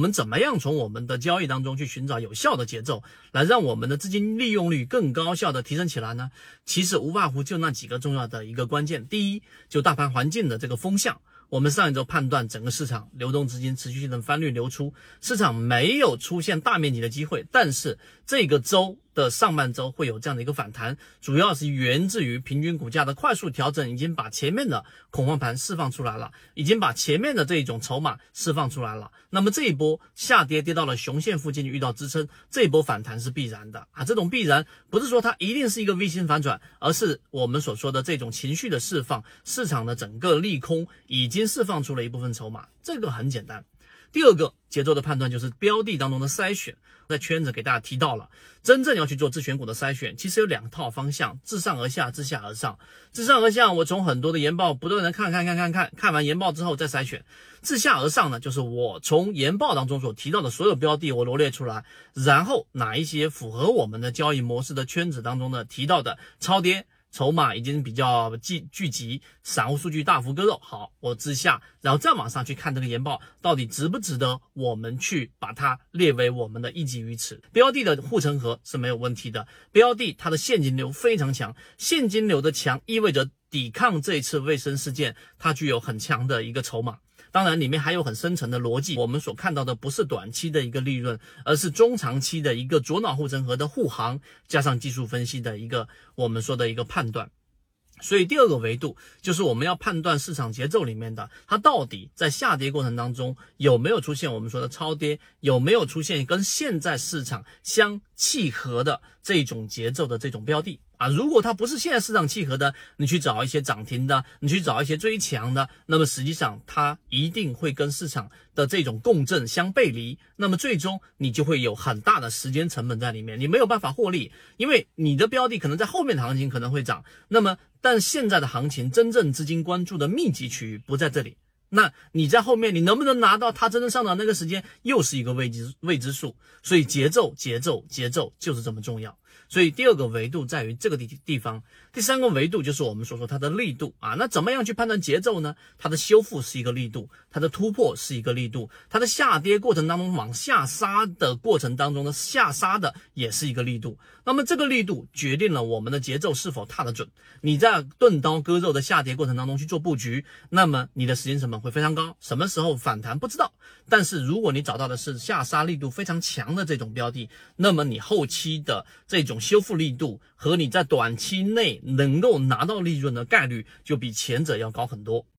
我们怎么样从我们的交易当中去寻找有效的节奏，来让我们的资金利用率更高效的提升起来呢？其实无外乎就那几个重要的一个关键。第一，就大盘环境的这个风向。我们上一周判断整个市场流动资金持续性的翻绿流出，市场没有出现大面积的机会，但是这个周。的上半周会有这样的一个反弹，主要是源自于平均股价的快速调整，已经把前面的恐慌盘释放出来了，已经把前面的这一种筹码释放出来了。那么这一波下跌跌到了熊线附近遇到支撑，这一波反弹是必然的啊！这种必然不是说它一定是一个 V 型反转，而是我们所说的这种情绪的释放，市场的整个利空已经释放出了一部分筹码，这个很简单。第二个节奏的判断就是标的当中的筛选，在圈子给大家提到了，真正要去做自选股的筛选，其实有两套方向：自上而下，自下而上。自上而下，我从很多的研报不断的看看看看看，看完研报之后再筛选；自下而上呢，就是我从研报当中所提到的所有标的，我罗列出来，然后哪一些符合我们的交易模式的圈子当中呢提到的超跌。筹码已经比较聚聚集，散户数据大幅割肉。好，我之下，然后再往上去看这个研报，到底值不值得我们去把它列为我们的一级鱼池？标的的护城河是没有问题的，标的它的现金流非常强，现金流的强意味着抵抗这一次卫生事件，它具有很强的一个筹码。当然，里面还有很深层的逻辑。我们所看到的不是短期的一个利润，而是中长期的一个左脑护城河的护航，加上技术分析的一个我们说的一个判断。所以第二个维度就是我们要判断市场节奏里面的它到底在下跌过程当中有没有出现我们说的超跌，有没有出现跟现在市场相契合的这种节奏的这种标的。啊，如果它不是现在市场契合的，你去找一些涨停的，你去找一些追强的，那么实际上它一定会跟市场的这种共振相背离，那么最终你就会有很大的时间成本在里面，你没有办法获利，因为你的标的可能在后面的行情可能会涨，那么但现在的行情真正资金关注的密集区域不在这里，那你在后面你能不能拿到它真正上涨那个时间，又是一个未知未知数，所以节奏节奏节奏就是这么重要。所以第二个维度在于这个地地方，第三个维度就是我们所说它的力度啊。那怎么样去判断节奏呢？它的修复是一个力度，它的突破是一个力度，它的下跌过程当中往下杀的过程当中的下杀的也是一个力度。那么这个力度决定了我们的节奏是否踏得准。你在钝刀割肉的下跌过程当中去做布局，那么你的时间成本会非常高。什么时候反弹不知道，但是如果你找到的是下杀力度非常强的这种标的，那么你后期的这种。修复力度和你在短期内能够拿到利润的概率，就比前者要高很多。